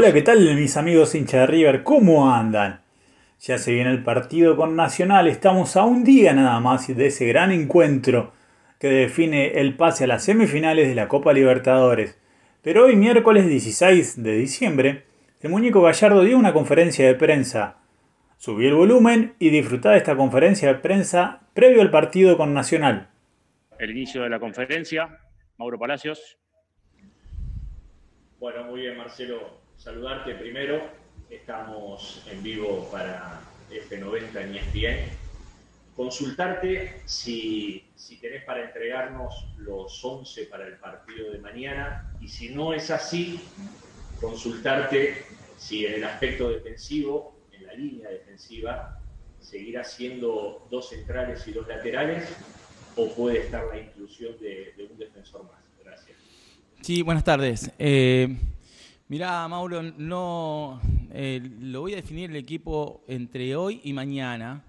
Hola, ¿qué tal mis amigos hincha de River? ¿Cómo andan? Ya se viene el partido con Nacional, estamos a un día nada más de ese gran encuentro que define el pase a las semifinales de la Copa Libertadores. Pero hoy, miércoles 16 de diciembre, el muñeco Gallardo dio una conferencia de prensa. Subí el volumen y disfrutá de esta conferencia de prensa previo al partido con Nacional. El inicio de la conferencia, Mauro Palacios. Bueno, muy bien, Marcelo saludarte primero. Estamos en vivo para F90 en ESPN. Consultarte si, si tenés para entregarnos los 11 para el partido de mañana y si no es así, consultarte si en el aspecto defensivo, en la línea defensiva, seguirá siendo dos centrales y dos laterales o puede estar la inclusión de, un defensor más. Gracias. Sí, buenas tardes. Eh, Mirá, Mauro, no eh, lo voy a definir el equipo entre hoy y mañana.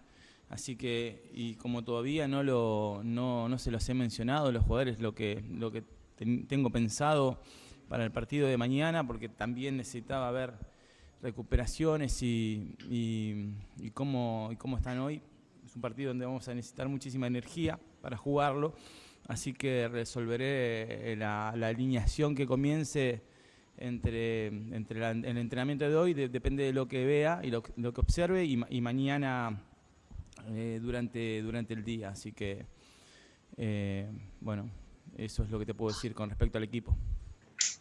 Así que, y como todavía no lo no, no se los he mencionado, los jugadores, lo que, lo que tengo pensado para el partido de mañana, porque también necesitaba ver recuperaciones y, y, cómo, y cómo están hoy. Es un partido donde vamos a necesitar muchísima energía para jugarlo. Así que resolveré la alineación que comience entre, entre el entrenamiento de hoy, depende de lo que vea y lo, lo que observe, y, y mañana eh, durante, durante el día. Así que, eh, bueno, eso es lo que te puedo decir con respecto al equipo.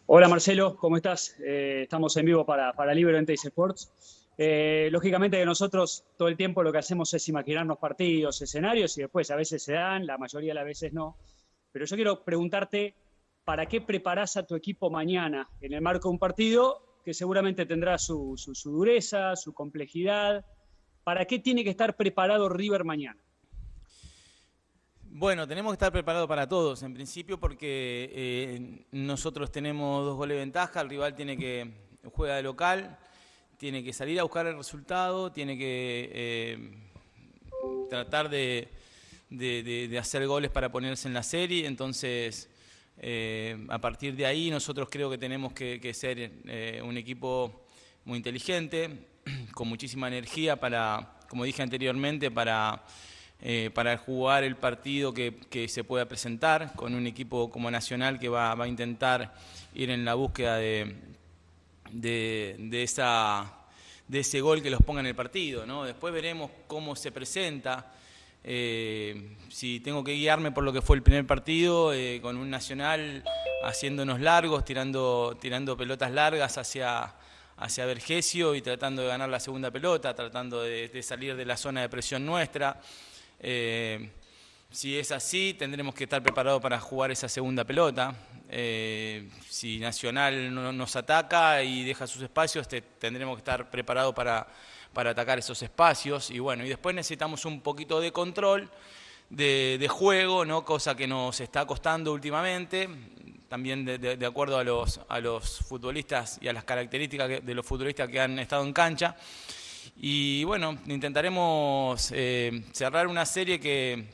Hola Marcelo, ¿cómo estás? Eh, estamos en vivo para, para Libre en Sports. lógicamente que nosotros todo el tiempo lo que hacemos es imaginarnos partidos, escenarios y después a veces se dan, la mayoría de las veces no. Pero yo quiero preguntarte para qué preparás a tu equipo mañana en el marco de un partido que seguramente tendrá su, dureza, su complejidad. ¿Para qué tiene que estar preparado River mañana? Bueno, tenemos que estar preparados para todos, en principio, porque eh, nosotros tenemos dos goles de ventaja, el rival tiene que juega de local, tiene que salir a buscar el resultado, tiene que eh, tratar de, de, hacer goles para ponerse en la serie, entonces eh, a partir de ahí nosotros creo que tenemos que, ser eh, un equipo muy inteligente, con muchísima energía para, como dije anteriormente, para, eh, para jugar el partido que, se pueda presentar, con un equipo como Nacional que va, a intentar ir en la búsqueda de, de, esa, de ese gol que los ponga en el partido. ¿no? Después veremos cómo se presenta. Eh, si tengo que guiarme por lo que fue el primer partido, eh, con un Nacional haciéndonos largos, tirando, tirando pelotas largas hacia, hacia Vergesio y tratando de ganar la segunda pelota, tratando de, salir de la zona de presión nuestra. Eh, si es así, tendremos que estar preparados para jugar esa segunda pelota. si Nacional no, nos ataca y deja sus espacios, tendremos que estar preparados para para atacar esos espacios. Y bueno, y después necesitamos un poquito de control de, juego, ¿no? cosa que nos está costando últimamente, también de, acuerdo a los, a los futbolistas y a las características de los futbolistas que han estado en cancha. Y bueno, intentaremos eh, cerrar una serie que,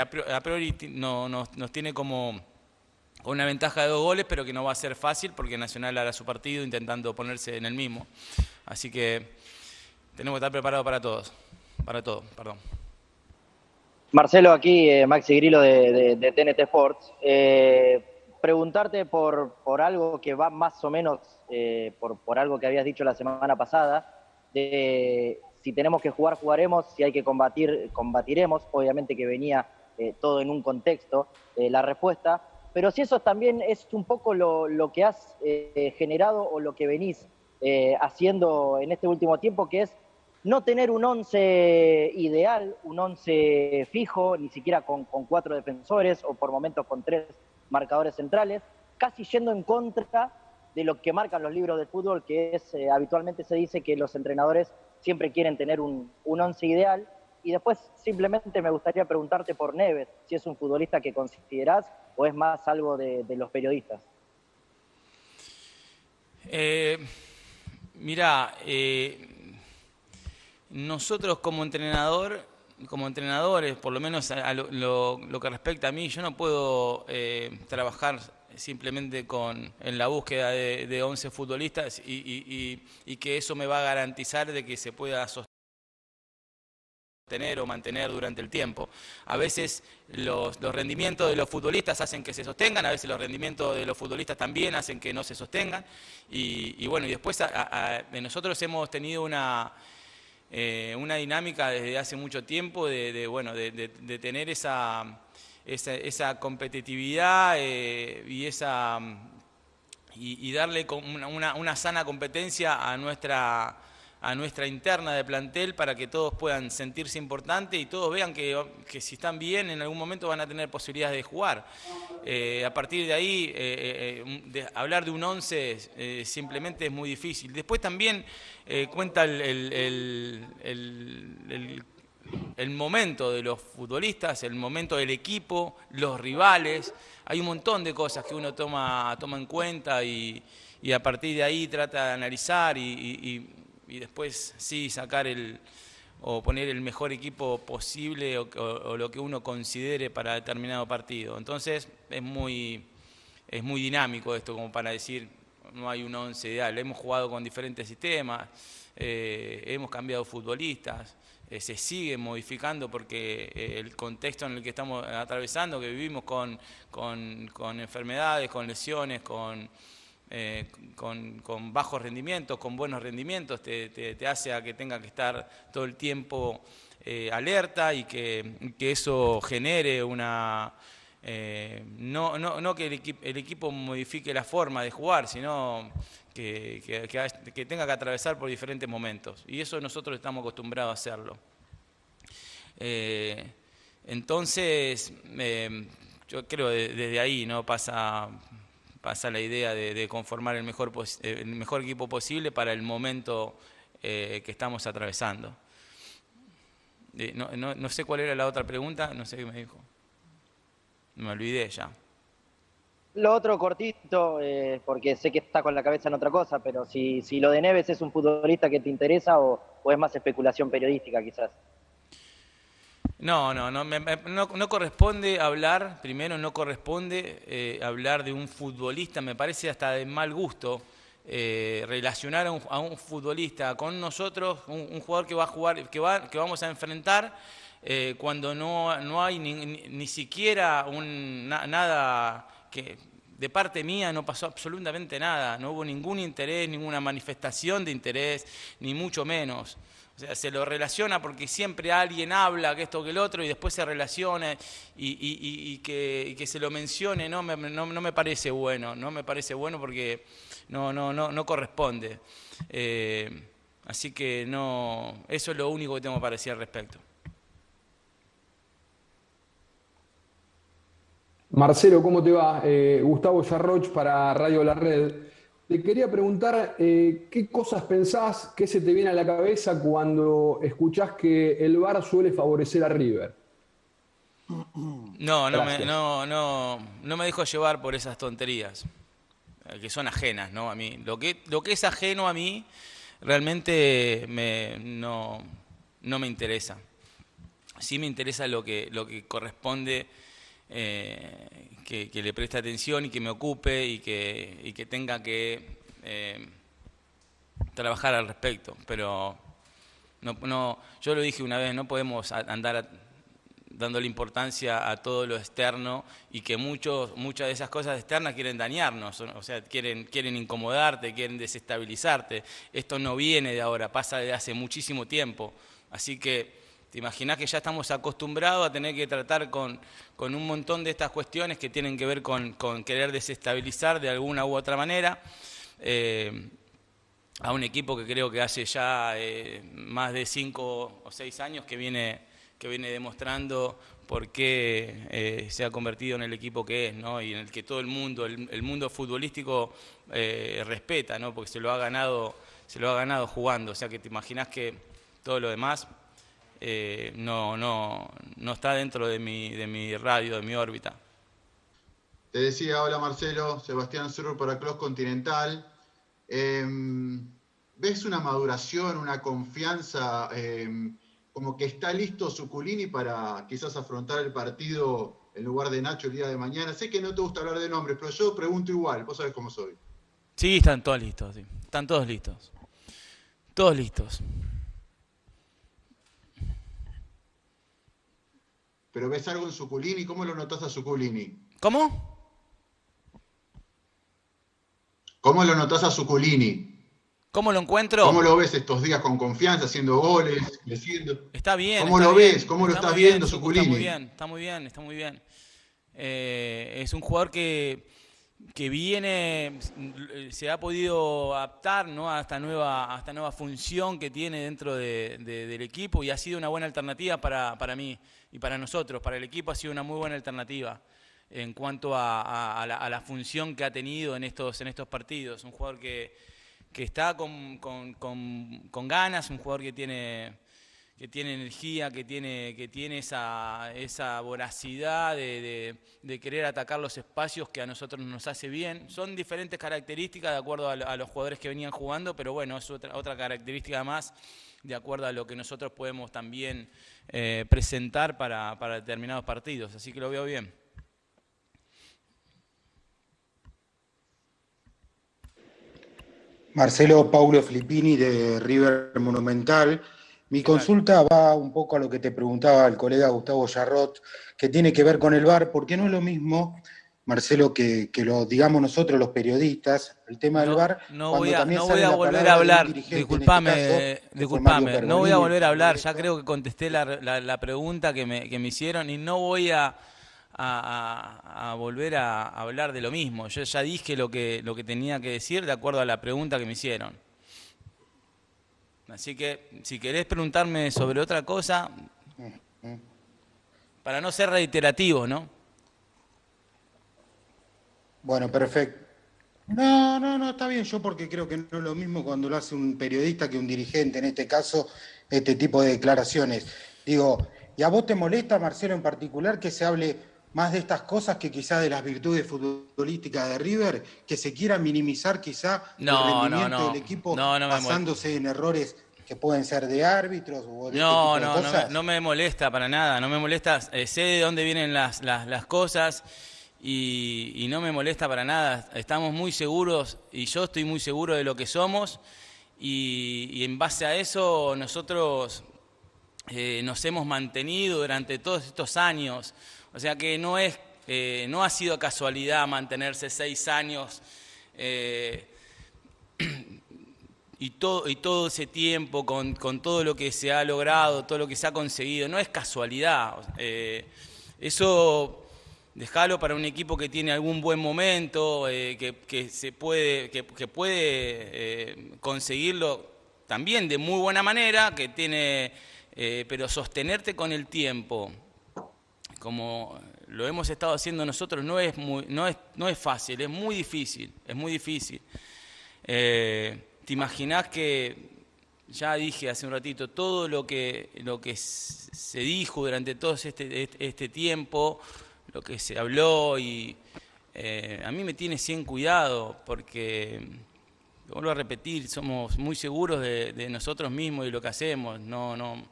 a priori no, nos, nos tiene como una ventaja de dos goles, pero que no va a ser fácil porque Nacional hará su partido intentando ponerse en el mismo. Así que tenemos que estar preparados para todos, para todo, perdón. Marcelo, aquí eh, Maxi Grillo de, TNT Sports. Eh, preguntarte por, por, algo que va más o menos eh, por, por, algo que habías dicho la semana pasada, de si tenemos que jugar, jugaremos, si hay que combatir, combatiremos, obviamente que venía todo en un contexto, la respuesta, pero si eso también es un poco lo, lo que has generado o lo que venís haciendo en este último tiempo, que es no tener un once ideal, un once fijo, ni siquiera con, cuatro defensores o por momentos con tres marcadores centrales, casi yendo en contra de lo que marcan los libros de fútbol, que es eh, habitualmente se dice que los entrenadores siempre quieren tener un, once ideal. Y después simplemente me gustaría preguntarte por Neves, si es un futbolista que considerás o es más algo de, los periodistas. Eh, mira, eh, nosotros como entrenador, como entrenadores, por lo menos a lo, que respecta a mí, yo no puedo eh, trabajar simplemente con, en la búsqueda de, de 11 futbolistas y, y, que eso me va a garantizar de que se pueda sostener o mantener durante el tiempo. A veces los, los, rendimientos de los futbolistas hacen que se sostengan, a veces los rendimientos de los futbolistas también hacen que no se sostengan. Y, bueno, y después nosotros hemos tenido una, eh, una dinámica desde hace mucho tiempo de, bueno, de, tener esa, esa, competitividad eh, y, esa, y, darle una, una sana competencia a nuestra a nuestra interna de plantel para que todos puedan sentirse importantes y todos vean que, si están bien en algún momento van a tener posibilidades de jugar. Eh, a partir de ahí, eh, eh, hablar de un 11 simplemente es muy difícil. Después también cuenta el, el, momento de los futbolistas, el momento del equipo, los rivales. Hay un montón de cosas que uno toma, toma en cuenta y, a partir de ahí trata de analizar y y después sí sacar el o poner el mejor equipo posible o, lo que uno considere para determinado partido. Entonces es muy, es muy dinámico esto como para decir no hay un once ideal. Hemos jugado con diferentes sistemas, eh, hemos cambiado futbolistas, eh, se sigue modificando porque eh, el contexto en el que estamos atravesando, que vivimos con, con, con enfermedades, con lesiones, con eh, con, bajos rendimientos, con buenos rendimientos, te, hace a que tenga que estar todo el tiempo eh, alerta y que, eso genere una... Eh, no, no, que el, equipo modifique la forma de jugar, sino que, que, tenga que atravesar por diferentes momentos. Y eso nosotros estamos acostumbrados a hacerlo. entonces, yo creo que desde ahí no pasa pasa la idea de, conformar el mejor, eh, el mejor equipo posible para el momento eh, que estamos atravesando. No, sé cuál era la otra pregunta, no sé qué me dijo. Me olvidé ya. Lo otro cortito, eh, porque sé que está con la cabeza en otra cosa, pero si, si lo de Neves es un futbolista que te interesa o es más especulación periodística quizás. No, no, no, no, corresponde hablar, primero no corresponde eh, hablar de un futbolista, me parece hasta de mal gusto eh, relacionar a un, futbolista con nosotros, un, jugador que va a jugar, que, va, que vamos a enfrentar eh, cuando no, no hay ni, ni, siquiera un, nada que de parte mía no pasó absolutamente nada, no hubo ningún interés, ninguna manifestación de interés, ni mucho menos. O sea, se lo relaciona porque siempre alguien habla que esto que el otro y después se relaciona y, que, se lo mencione, no me, no, me, parece bueno, no me parece bueno porque no, no, no, no corresponde. Eh, así que no, eso es lo único que tengo para decir al respecto. Marcelo, ¿cómo te va? Eh, Gustavo Yarroch para Radio La Red. Te quería preguntar eh, qué cosas pensás, qué se te viene a la cabeza cuando escuchás que el VAR suele favorecer a River. No, no me, no, no, no me dejo llevar por esas tonterías, eh, que son ajenas ¿no? a mí. Lo que, lo que es ajeno a mí realmente me, no, no me interesa. Sí me interesa lo que, lo que corresponde eh, que, le preste atención y que me ocupe y que, que tenga que eh, trabajar al respecto. Pero no, no, yo lo dije una vez, no podemos andar dándole importancia a todo lo externo y que muchos, muchas de esas cosas externas quieren dañarnos, o sea, quieren, quieren incomodarte, quieren desestabilizarte. Esto no viene de ahora, pasa de hace muchísimo tiempo. Así que ¿Te imaginas que ya estamos acostumbrados a tener que tratar con, un montón de estas cuestiones que tienen que ver con, querer desestabilizar de alguna u otra manera? Eh, a un equipo que creo que hace ya eh, más de cinco o seis años que viene, que viene demostrando por qué eh, se ha convertido en el equipo que es, ¿no? y en el que todo el mundo, el, mundo futbolístico respeta, ¿no? porque se lo ha ganado, se lo ha ganado jugando. O sea que te imaginas que todo lo demás eh, no, no, no está dentro de mi, de mi radio, de mi órbita. Te decía, hola Marcelo, Sebastián Cerro para Cross Continental. Em, ¿Ves una maduración, una confianza, em, como que está listo Suculini para quizás afrontar el partido en lugar de Nacho el día de mañana. Sé que no te gusta hablar de nombres, pero yo pregunto igual, vos sabés cómo soy. Sí, están todos listos, sí. Están todos listos. Todos listos. Pero ves algo en Suculini, ¿cómo lo notas a Suculini? ¿Cómo? ¿Cómo lo notas a Suculini? ¿Cómo lo encuentro? ¿Cómo lo ves estos días con confianza, haciendo goles, creciendo? Está bien. ¿Cómo está lo bien, ves? ¿Cómo lo está estás bien, viendo, Sucu, Suculini? Está muy bien, está muy bien, está muy bien. Eh, es un jugador que, que viene, se ha podido adaptar ¿no? a, esta nueva, a esta nueva función que tiene dentro de- de- del equipo y ha sido una buena alternativa para, para mí y para nosotros. Para el equipo ha sido una muy buena alternativa en cuanto a, a- la, función que ha tenido en estos, en estos partidos. Un jugador que, que está con- con- con ganas, un jugador que tiene, que tiene energía, que tiene, que tiene esa, esa voracidad de, de- querer atacar los espacios que a nosotros nos hace bien. Son diferentes características de acuerdo a los jugadores que venían jugando, pero bueno, es otra, otra característica más de acuerdo a lo que nosotros podemos también eh, presentar para, para determinados partidos. Así que lo veo bien. Marcelo Paulo Filippini de River Monumental. Mi consulta va un poco a lo que te preguntaba el colega Gustavo Yarrot, que tiene que ver con el VAR, porque no es lo mismo, Marcelo, que, que lo digamos nosotros los periodistas, el tema del VAR. No voy a, no voy a volver a hablar, este disculpame, caso, disculpame, no voy a volver a hablar, ya creo que contesté la, la- la pregunta que me, que me hicieron y no voy a- a volver a hablar de lo mismo. Yo ya dije lo que, lo que tenía que decir de acuerdo a la pregunta que me hicieron. Así que si querés preguntarme sobre otra cosa, para no ser reiterativo, ¿no? Bueno, perfecto. No, no, no, está bien. Yo porque creo que no es lo mismo cuando lo hace un periodista que un dirigente, en este caso, este tipo de declaraciones. Digo, ¿y a vos te molesta, Marcelo, en particular, que se hable más de estas cosas que quizás de las virtudes futbolísticas de River, que se quiera minimizar quizá No, el rendimiento no, no. del equipo basándose en errores que pueden ser de árbitros o de No, este tipo no, de no cosas? me, no me molesta para nada, no me molesta, eh, sé de dónde vienen las, las, las cosas y, y no me molesta para nada. Estamos muy seguros y yo estoy muy seguro de lo que somos y, y en base a eso nosotros eh, nos hemos mantenido durante todos estos años. O sea que no, es, eh, no ha sido casualidad mantenerse seis años. eh, y todo, ese tiempo, con, todo lo que se ha logrado, todo lo que se ha conseguido, no es casualidad. Eh, eso dejalo para un equipo que tiene algún buen momento, eh, que, se puede, que, puede conseguirlo también de muy buena manera, que tiene, pero sostenerte con el tiempo, como lo hemos estado haciendo nosotros, no es, muy, no es, no es fácil, es muy difícil, es muy difícil. Eh, ¿Te imaginás que, ya dije hace un ratito, todo lo que, lo que se dijo durante todo este, este- este tiempo, lo que se habló, y eh, a mí me tiene 100 cuidado, porque, vuelvo a repetir, somos muy seguros de, de nosotros mismos y lo que hacemos, no, no,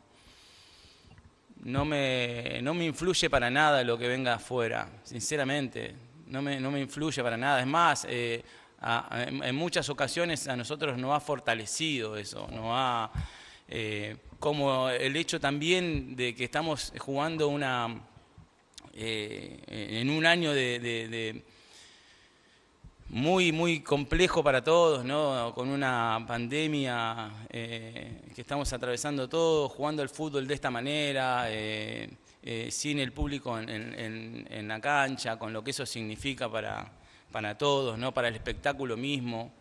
no me, no me influye para nada lo que venga afuera, sinceramente, no me, no me influye para nada. Es más, eh, en, muchas ocasiones a nosotros nos ha fortalecido eso, nos ha, eh, como el hecho también de que estamos jugando una, eh, en un año de muy, muy complejo para todos, ¿no? Con una pandemia eh, que estamos atravesando todos, jugando el fútbol de esta manera, eh, eh, sin el público en, la cancha, con lo que eso significa para, para todos, ¿no? Para el espectáculo mismo.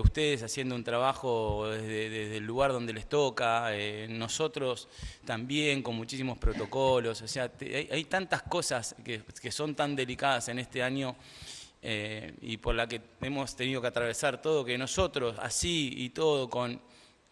Ustedes haciendo un trabajo desde, el lugar donde les toca, nosotros también con muchísimos protocolos, o sea, te- hay, hay tantas cosas que, que son tan delicadas en este año eh, y por la que hemos tenido que atravesar todo, que nosotros así y todo con,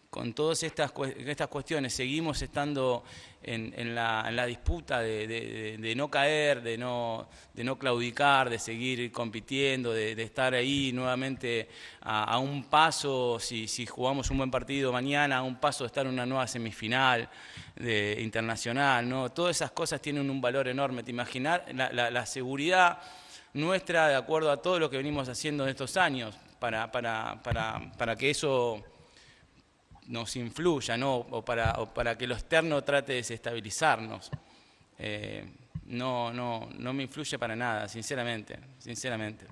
con todas estas, estas cuestiones seguimos estando en, la, disputa de, no caer, de no, de no claudicar, de seguir compitiendo, de, estar ahí nuevamente a, un paso, si, jugamos un buen partido mañana, a un paso de estar en una nueva semifinal de, internacional, ¿no? Todas esas cosas tienen un valor enorme. Te imaginar la, seguridad nuestra de acuerdo a todo lo que venimos haciendo en estos años, para, para, para, para que eso nos influya, ¿no? o, para, para que lo externo trate de desestabilizarnos. Eh, no, no, no me influye para nada, sinceramente, sinceramente.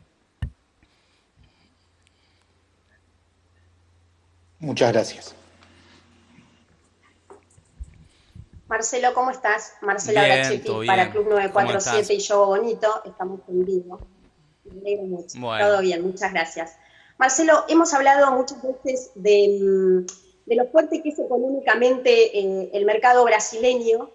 Muchas gracias. Marcelo, ¿cómo estás? Marcelo Brachetti para Club 947 y Yo Bonito. Estamos en vivo. Me alegro mucho. Todo bien, muchas gracias. Marcelo, hemos hablado muchas veces de mm, de lo fuerte que es económicamente eh, el mercado brasileño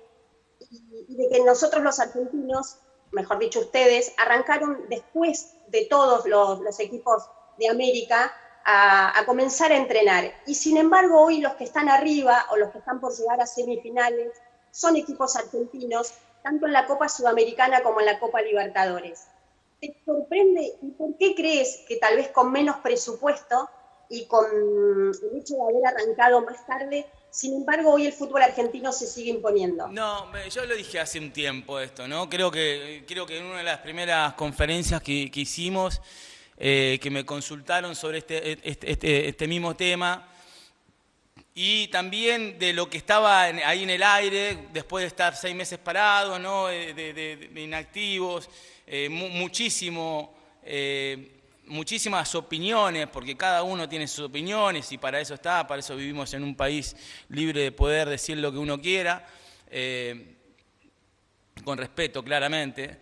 y, de que nosotros los argentinos, mejor dicho ustedes, arrancaron después de todos los, equipos de América a, comenzar a entrenar. Y sin embargo hoy los que están arriba o los que están por llegar a semifinales son equipos argentinos, tanto en la Copa Sudamericana como en la Copa Libertadores. ¿Te sorprende y por qué crees que tal vez con menos presupuesto y con el hecho de haber arrancado más tarde, sin embargo, hoy el fútbol argentino se sigue imponiendo. No, yo lo dije hace un tiempo esto, ¿no? Creo que, creo que en una de las primeras conferencias que, hicimos, eh, que me consultaron sobre este, este, este, este, mismo tema, y también de lo que estaba ahí en el aire, después de estar seis meses parados, ¿no? de, inactivos, eh, muchísimo... Eh, muchísimas opiniones, porque cada uno tiene sus opiniones y para eso está, para eso vivimos en un país libre de poder decir lo que uno quiera, eh, con respeto claramente.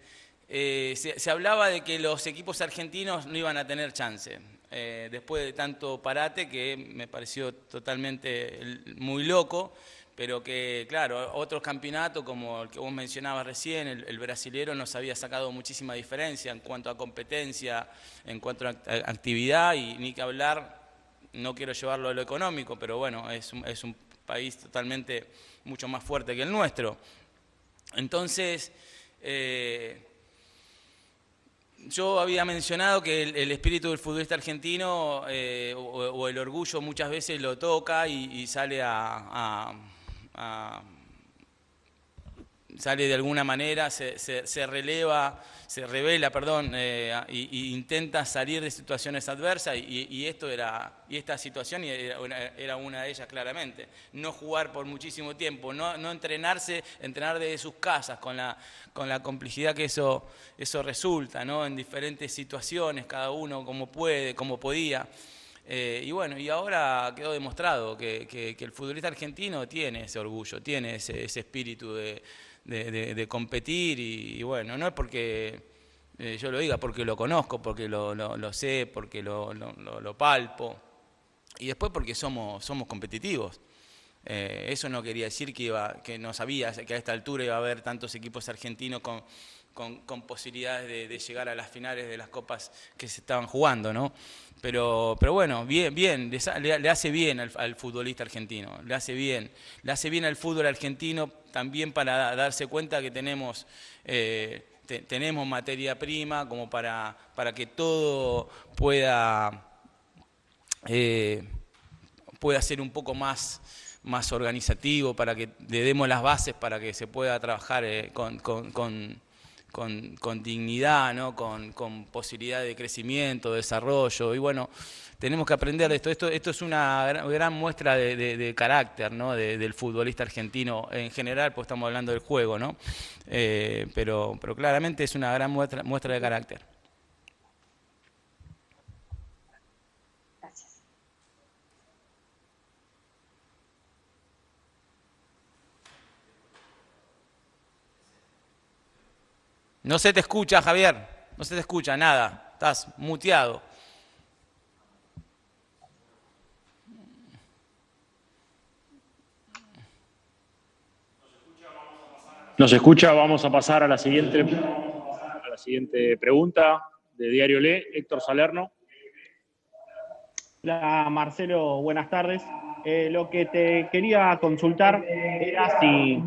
Se, hablaba de que los equipos argentinos no iban a tener chance, eh, después de tanto parate que me pareció totalmente muy loco pero que, claro, otros campeonatos, como el que vos mencionabas recién, el, el, brasilero nos había sacado muchísima diferencia en cuanto a competencia, en cuanto a actividad, y ni que hablar, no quiero llevarlo a lo económico, pero bueno, es un, es un país totalmente mucho más fuerte que el nuestro. Entonces, eh, yo había mencionado que el, espíritu del futbolista argentino eh, o, el orgullo muchas veces lo toca y, sale a sale de alguna manera, se, releva, se revela, perdón, eh, y, intenta salir de situaciones adversas y, esto era, y esta situación era una, de ellas claramente. No jugar por muchísimo tiempo, no, entrenarse, entrenar desde sus casas con la, con la complicidad que eso, resulta. En diferentes situaciones, cada uno como puede, como podía. Eh, y bueno, y ahora quedó demostrado que, el futbolista argentino tiene ese orgullo, tiene ese, espíritu de, competir y, bueno, no es porque eh, yo lo diga, porque lo conozco, porque lo, sé, porque lo, palpo y después porque somos, somos competitivos. Eh, eso no quería decir que, iba, que no sabía que a esta altura iba a haber tantos equipos argentinos con, con, posibilidades de, llegar a las finales de las copas que se estaban jugando, ¿no? Pero, pero bueno, bien, bien, le, hace bien al, futbolista argentino, le hace bien, le hace bien al fútbol argentino también para darse cuenta que tenemos, eh, tenemos materia prima como para, para que todo pueda, eh, pueda ser un poco más más organizativo, para que le demos las bases para que se pueda trabajar eh, con, con, dignidad, ¿no? con, posibilidad de crecimiento, de desarrollo. Y bueno, tenemos que aprender de esto. Esto, esto es una gran, muestra de, carácter ¿no? del futbolista argentino en general, pues estamos hablando del juego, ¿no? Eh, pero, pero claramente es una gran muestra, muestra de carácter. No se te escucha, Javier. No se te escucha nada. Estás muteado. Nos escucha, vamos a pasar a la siguiente, a la siguiente pregunta de Diario Le, Héctor Salerno. Hola Marcelo, buenas tardes. Eh, lo que te quería consultar era si,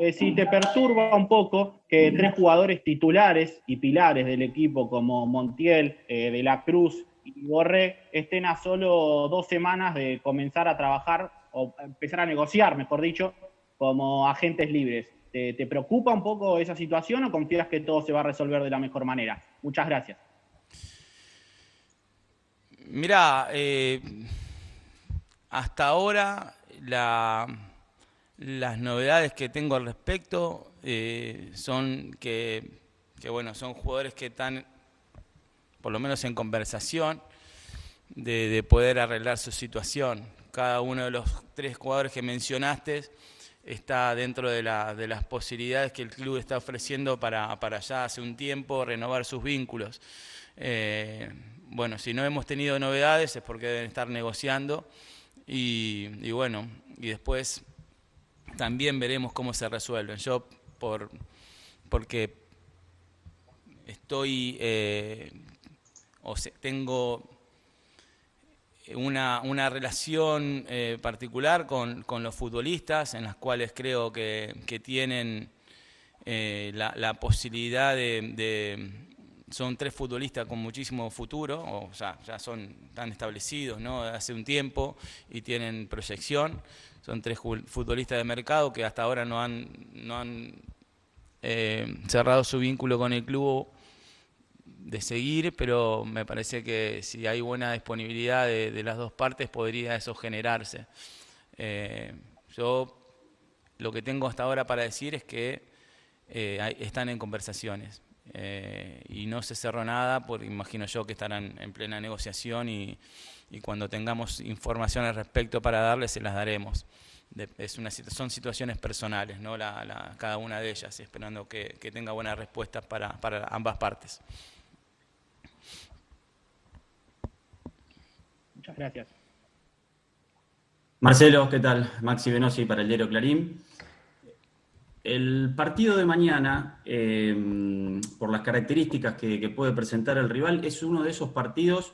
eh, si te perturba un poco que tres jugadores titulares y pilares del equipo como Montiel, eh, De la Cruz y Borré estén a solo dos semanas de comenzar a trabajar o empezar a negociar, mejor dicho, como agentes libres. ¿Te, ¿Te, preocupa un poco esa situación o confías que todo se va a resolver de la mejor manera? Muchas gracias. Mira, eh, hasta ahora las novedades que tengo al respecto eh, son que, bueno, son jugadores que están, por lo menos en conversación, de, poder arreglar su situación. Cada uno de los tres jugadores que mencionaste está dentro de, las posibilidades que el club está ofreciendo para, para ya hace un tiempo renovar sus vínculos. Eh, bueno, si no hemos tenido novedades es porque deben estar negociando y, bueno, y después también veremos cómo se resuelven. Yo, por, porque estoy, eh, o tengo una, una relación eh, particular con, con, los futbolistas, en las cuales creo que, que tienen eh, la, la, posibilidad de son tres futbolistas con muchísimo futuro, o sea, ya son tan establecidos ¿no? hace un tiempo y tienen proyección. Son tres futbolistas de mercado que hasta ahora no han, no han eh, cerrado su vínculo con el club de seguir, pero me parece que si hay buena disponibilidad de, las dos partes podría eso generarse. Eh, yo lo que tengo hasta ahora para decir es que eh, están en conversaciones. Eh, y no se cerró nada, porque imagino yo que estarán en plena negociación y, cuando tengamos información al respecto para darles, se las daremos. es una, son situaciones personales, ¿no? La, cada una de ellas, esperando que, tenga buenas respuestas para, para ambas partes. Muchas gracias. Marcelo, ¿qué tal? Maxi Venosi para el diario Clarín. El partido de mañana, em, por las características que, puede presentar el rival, es uno de esos partidos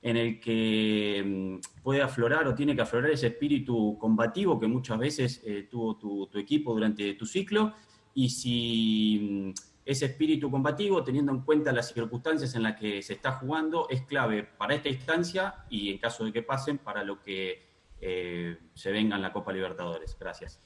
en el que em, puede aflorar o tiene que aflorar ese espíritu combativo que muchas veces eh, tuvo tu, equipo durante tu ciclo. Y si em, ese espíritu combativo, teniendo en cuenta las circunstancias en las que se está jugando, es clave para esta instancia y en caso de que pasen, para lo que eh, se venga en la Copa Libertadores. Gracias.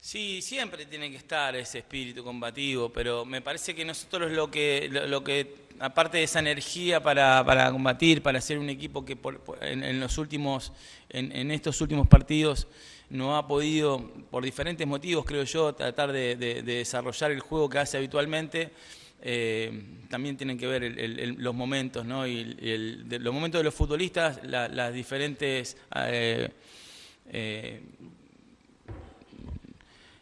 Sí, siempre tiene que estar ese espíritu combativo, pero me parece que nosotros lo que, lo, que aparte de esa energía para, para, combatir, para ser un equipo que en, los últimos, en, estos últimos partidos no ha podido, por diferentes motivos, creo yo, tratar de, desarrollar el juego que hace habitualmente. Eh, también tienen que ver los momentos, ¿no? Y los momentos de los futbolistas, las diferentes eh, eh,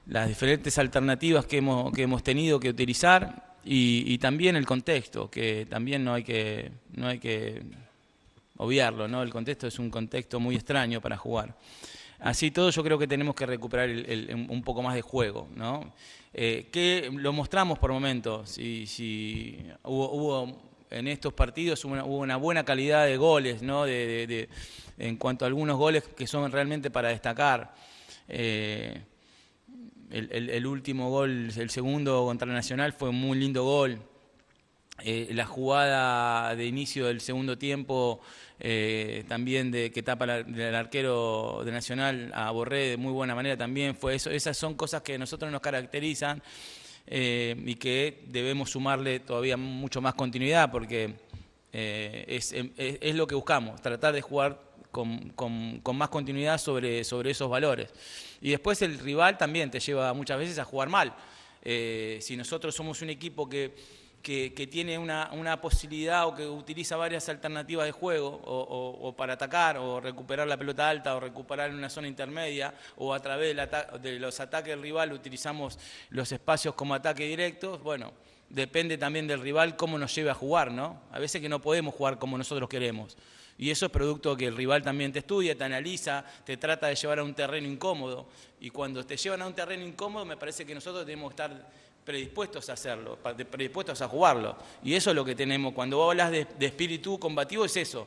las diferentes alternativas que hemos, que hemos tenido que utilizar y, también el contexto, que también no hay que, no hay que obviarlo, ¿no? El contexto es un contexto muy extraño para jugar. Así todo yo creo que tenemos que recuperar un poco más de juego, ¿no? Eh, que lo mostramos por momentos, si, si hubo, en estos partidos hubo una, buena calidad de goles, ¿no? De, en cuanto a algunos goles que son realmente para destacar. Eh, el, último gol, el segundo contra Nacional, fue un muy lindo gol. Eh, la jugada de inicio del segundo tiempo eh, también de que tapa el arquero de Nacional a Borré de muy buena manera también fue eso. Esas son cosas que a nosotros nos caracterizan eh, y que debemos sumarle todavía mucho más continuidad porque es, es, lo que buscamos, tratar de jugar con, con, más continuidad sobre, sobre esos valores. Y después el rival también te lleva muchas veces a jugar mal. Eh, si nosotros somos un equipo que, que, tiene una, una, posibilidad o que utiliza varias alternativas de juego, o, para atacar, o recuperar la pelota alta, o recuperar en una zona intermedia, o a través de los ataques del rival utilizamos los espacios como ataque directo, bueno, depende también del rival cómo nos lleve a jugar, ¿no? A veces que no podemos jugar como nosotros queremos. Y eso es producto que el rival también te estudia, te analiza, te trata de llevar a un terreno incómodo. Y cuando te llevan a un terreno incómodo, me parece que nosotros tenemos que estar predispuestos a hacerlo, predispuestos a jugarlo. Y eso es lo que tenemos. Cuando vos hablas de, espíritu combativo, es eso.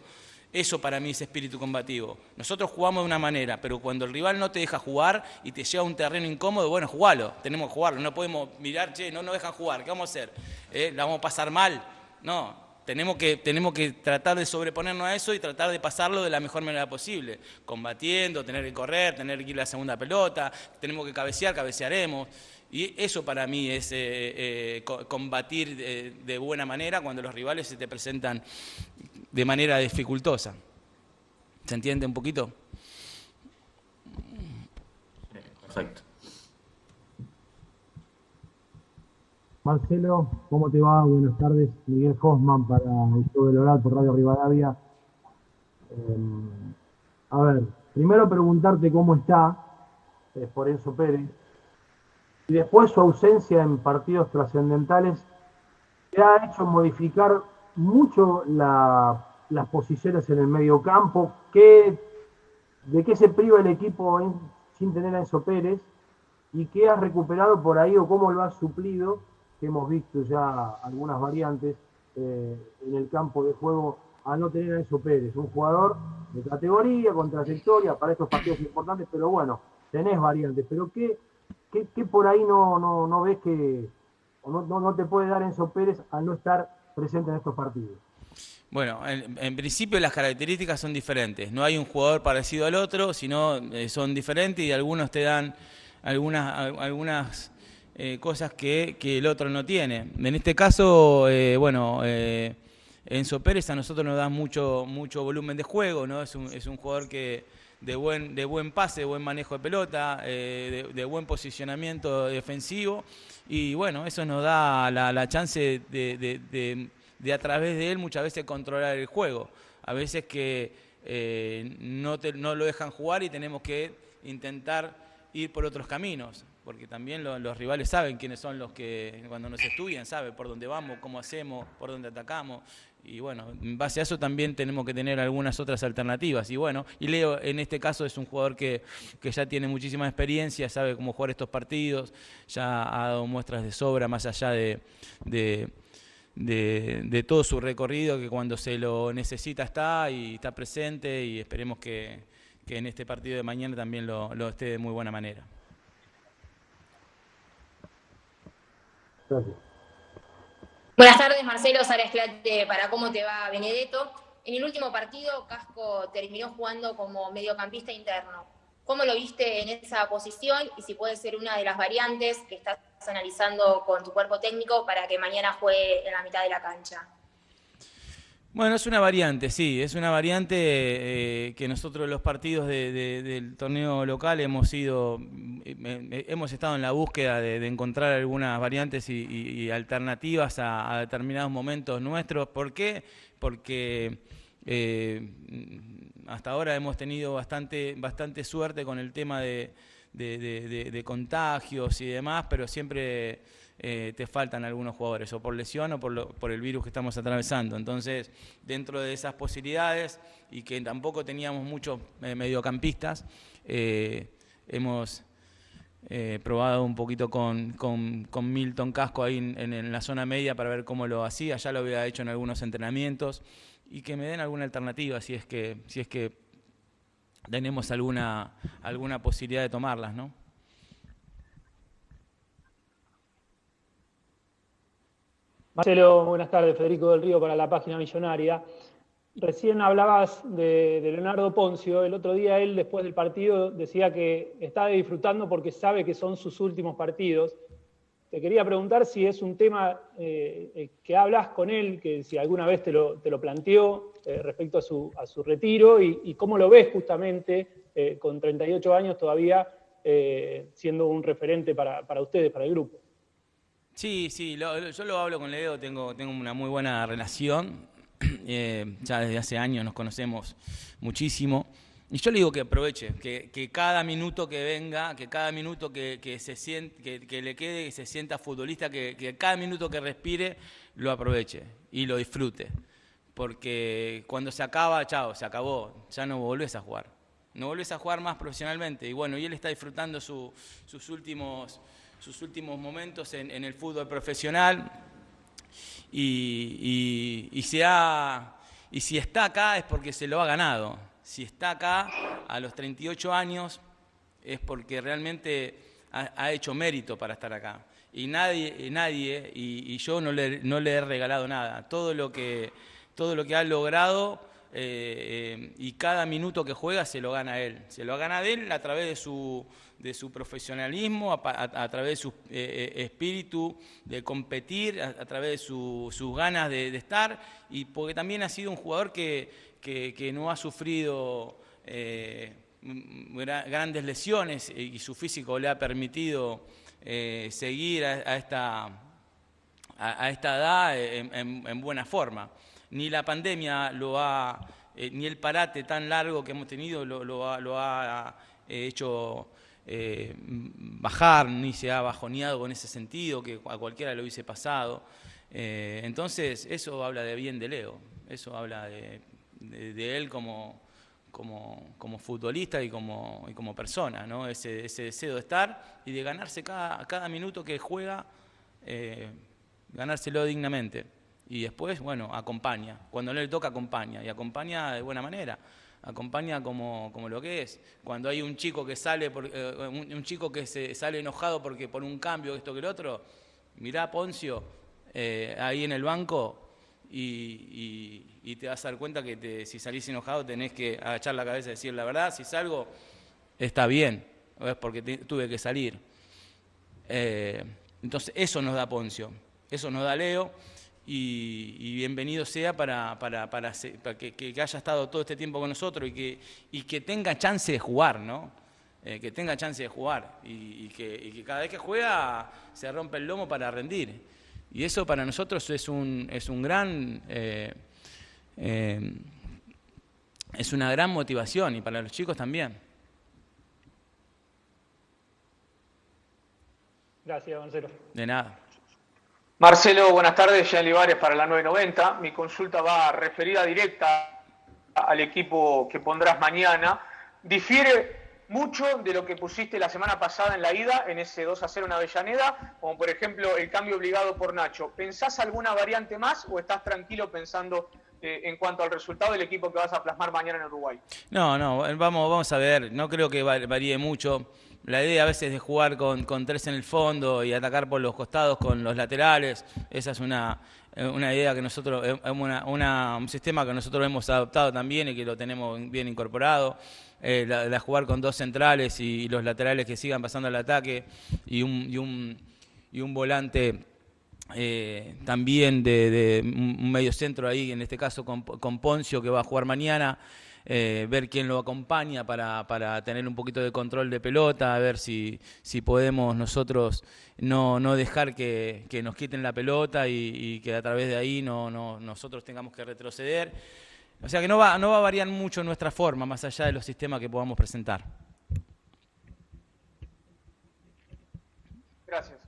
Eso para mí es espíritu combativo. Nosotros jugamos de una manera, pero cuando el rival no te deja jugar y te lleva a un terreno incómodo, bueno, jugalo, tenemos que jugarlo. No podemos mirar, che, no nos dejan jugar, ¿qué vamos a hacer? ¿Eh? ¿La vamos a pasar mal? No, tenemos que, tenemos que tratar de sobreponernos a eso y tratar de pasarlo de la mejor manera posible, combatiendo, tener que correr, tener que ir a la segunda pelota, tenemos que cabecear, cabecearemos. Y eso para mí es eh, eh, combatir de, buena manera cuando los rivales se te presentan de manera dificultosa. ¿Se entiende un poquito? Perfecto. Marcelo, ¿cómo te va? Buenas tardes. Miguel Hoffman para el del oral por Radio Rivadavia. Em, a ver, primero preguntarte cómo está eh, por Enzo Pérez y después su ausencia en partidos trascendentales te ha hecho modificar mucho las posiciones en el medio campo. ¿De qué se priva el equipo sin tener a Enzo Pérez? ¿Y qué has recuperado por ahí o cómo lo has suplido? Que hemos visto ya algunas variantes eh, en el campo de juego a no tener a Enzo Pérez, un jugador de categoría, con trayectoria para estos partidos importantes, pero bueno, tenés variantes, pero ¿qué, qué, por ahí no, no, no ves que no, no, te puede dar Enzo Pérez al no estar presente en estos partidos? Bueno, en, principio las características son diferentes. No hay un jugador parecido al otro, sino eh, son diferentes y algunos te dan algunas, algunas eh, cosas que, el otro no tiene. En este caso, eh, bueno, eh, Enzo Pérez a nosotros nos da mucho, mucho volumen de juego, ¿no? Es un, es un jugador que de buen, de buen pase, de buen manejo de pelota, de, buen posicionamiento defensivo. Y bueno, eso nos da la, chance de, de, a través de él muchas veces controlar el juego. A veces que no, no lo dejan jugar y tenemos que intentar ir por otros caminos porque también los rivales saben quiénes son los que cuando nos estudian, saben por dónde vamos, cómo hacemos, por dónde atacamos. Y bueno, en base a eso también tenemos que tener algunas otras alternativas. Y bueno, y Leo en este caso es un jugador que, ya tiene muchísima experiencia, sabe cómo jugar estos partidos, ya ha dado muestras de sobra más allá de, de, todo su recorrido, que cuando se lo necesita está y está presente y esperemos que, en este partido de mañana también lo esté de muy buena manera. Buenas tardes, Marcelo Sara Esclate para Cómo te va, Benedetto. En el último partido, Casco terminó jugando como mediocampista interno. ¿Cómo lo viste en esa posición y si puede ser una de las variantes que estás analizando con tu cuerpo técnico para que mañana juegue en la mitad de la cancha? Bueno, es una variante, sí, es una variante eh, que nosotros los partidos del torneo local hemos ido, eh, hemos estado en la búsqueda de, encontrar algunas variantes y, alternativas a, determinados momentos nuestros. ¿Por qué? Porque eh, hasta ahora hemos tenido bastante, bastante suerte con el tema de contagios y demás, pero siempre eh, te faltan algunos jugadores, o por lesión o por, el virus que estamos atravesando. Entonces, dentro de esas posibilidades, y que tampoco teníamos muchos eh, mediocampistas, eh, hemos probado un poquito con, Milton Casco ahí en, la zona media para ver cómo lo hacía, ya lo había hecho en algunos entrenamientos, y que me den alguna alternativa si es que, si es que tenemos alguna, alguna posibilidad de tomarlas, ¿no? Marcelo, buenas tardes. Federico del Río para la página millonaria. Recién hablabas de, Leonardo Poncio. El otro día él, después del partido, decía que estaba disfrutando porque sabe que son sus últimos partidos. Te quería preguntar si es un tema eh, eh, que hablas con él, que si alguna vez te lo, planteó eh, respecto a su, retiro y, cómo lo ves justamente con 38 años todavía siendo un referente para ustedes, para el grupo. Sí, sí, yo lo hablo con Leo, tengo, tengo una muy buena relación. Eh, ya desde hace años nos conocemos muchísimo. Y yo le digo que aproveche, que, cada minuto que venga, que cada minuto que, se siente, que, le quede, que se sienta futbolista, que, cada minuto que respire lo aproveche y lo disfrute. Porque cuando se acaba, chao, se acabó, ya no volvés a jugar. No volvés a jugar más profesionalmente. Y bueno, y él está disfrutando sus últimos sus últimos momentos en, el fútbol profesional y, se ha, Y si está acá es porque se lo ha ganado. Si está acá a los 38 años es porque realmente ha, hecho mérito para estar acá. Y nadie, nadie y, yo no le, no le he regalado nada. Todo lo que, todo lo que ha logrado eh, eh, y cada minuto que juega se lo gana él. Se lo gana de él a través de su, de su profesionalismo, a, través de su eh, espíritu de competir, a, través de sus ganas de, estar, y porque también ha sido un jugador que, que, no ha sufrido grandes lesiones y su físico le ha permitido seguir a, esta, a, esta edad en buena forma ni la pandemia lo ha, eh, ni el parate tan largo que hemos tenido lo, ha, eh, hecho eh, bajar, ni se ha bajoneado en ese sentido, que a cualquiera lo hubiese pasado. entonces, eso habla de bien de Leo, eso habla de, él como, como, futbolista y como, y como persona, ¿no? ese, ese, deseo de estar y de ganarse cada, cada minuto que juega, ganárselo dignamente y después, bueno, acompaña. Cuando no le toca, acompaña. Y acompaña de buena manera. Acompaña como, como lo que es. Cuando hay un chico que sale, por, eh, un, chico que se sale enojado porque por un cambio, esto que el otro, mirá Poncio eh, ahí en el banco y, te vas a dar cuenta que si salís enojado tenés que agachar la cabeza y decir la verdad. Si salgo, está bien. Es porque tuve que salir. Eh, entonces, eso nos da Poncio. Eso nos da Leo y, bienvenido sea para, para, para, que, haya estado todo este tiempo con nosotros y que, y que tenga chance de jugar, ¿no? Eh, que tenga chance de jugar y, que, cada vez que juega se rompe el lomo para rendir. Y eso para nosotros es un, es un gran... Eh, eh, es una gran motivación y para los chicos también. Gracias, Marcelo. De nada. Marcelo, buenas tardes. Jean Livares para la 990. Mi consulta va referida directa al equipo que pondrás mañana. Difiere mucho de lo que pusiste la semana pasada en la ida, en ese 2 a 0 en Avellaneda, como por ejemplo el cambio obligado por Nacho. ¿Pensás alguna variante más o estás tranquilo pensando eh, en cuanto al resultado del equipo que vas a plasmar mañana en Uruguay? No, no, vamos, vamos a ver. No creo que varíe mucho la idea a veces de jugar con, tres en el fondo y atacar por los costados con los laterales, esa es una, una idea que nosotros, es un sistema que nosotros hemos adoptado también y que lo tenemos bien incorporado. Eh, la, jugar con dos centrales y, los laterales que sigan pasando al ataque y un, y un, y un volante eh, también de, un medio centro ahí, en este caso con, con Poncio que va a jugar mañana. Eh, ver quién lo acompaña para, para, tener un poquito de control de pelota, a ver si, si podemos nosotros no, no dejar que, que, nos quiten la pelota y, que a través de ahí no, no, nosotros tengamos que retroceder. O sea que no va, no va a variar mucho nuestra forma, más allá de los sistemas que podamos presentar. Gracias.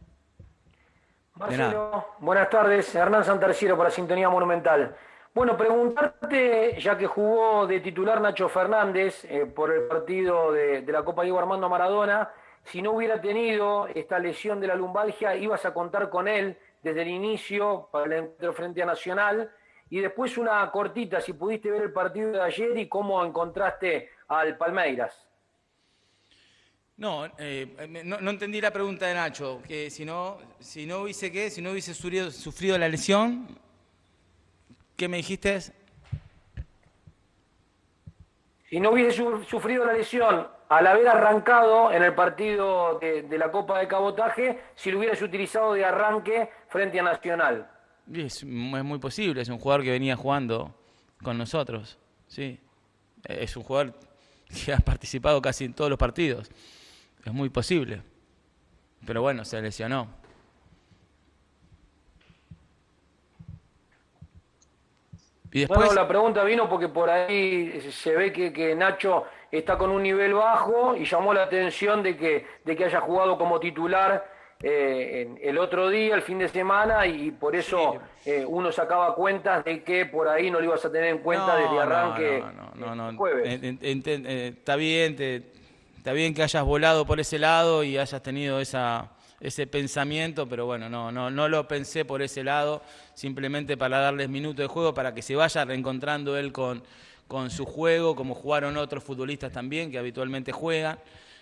Marcelo, buenas tardes. Hernán Santarciero para Sintonía Monumental. Bueno, preguntarte, ya que jugó de titular Nacho Fernández eh, por el partido de, la Copa Diego Armando Maradona, si no hubiera tenido esta lesión de la lumbalgia, ibas a contar con él desde el inicio para el encuentro frente a Nacional. Y después una cortita, si pudiste ver el partido de ayer y cómo encontraste al Palmeiras. No, eh, no, entendí la pregunta de Nacho, que si no, si no hubiese qué, si no hubiese sufrido la lesión, ¿Qué me dijiste? Si no hubiese sufrido la lesión al haber arrancado en el partido de, la Copa de Cabotaje, si lo hubieras utilizado de arranque frente a Nacional. Es, muy posible, es un jugador que venía jugando con nosotros, sí. Es un jugador que ha participado casi en todos los partidos. Es muy posible. Pero bueno, se lesionó. Bueno, la pregunta vino porque por ahí se ve que, Nacho está con un nivel bajo y llamó la atención de que, de que haya jugado como titular eh, el otro día, el fin de semana, y por eso eh, uno sacaba cuentas de que por ahí no lo ibas a tener en cuenta desde arranque no, no, no, jueves. Eh, está bien, está bien que hayas volado por ese lado y hayas tenido esa, ese pensamiento, pero bueno, no, no, no lo pensé por ese lado, simplemente para darles minutos de juego, para que se vaya reencontrando él con, con su juego, como jugaron otros futbolistas también que habitualmente juegan.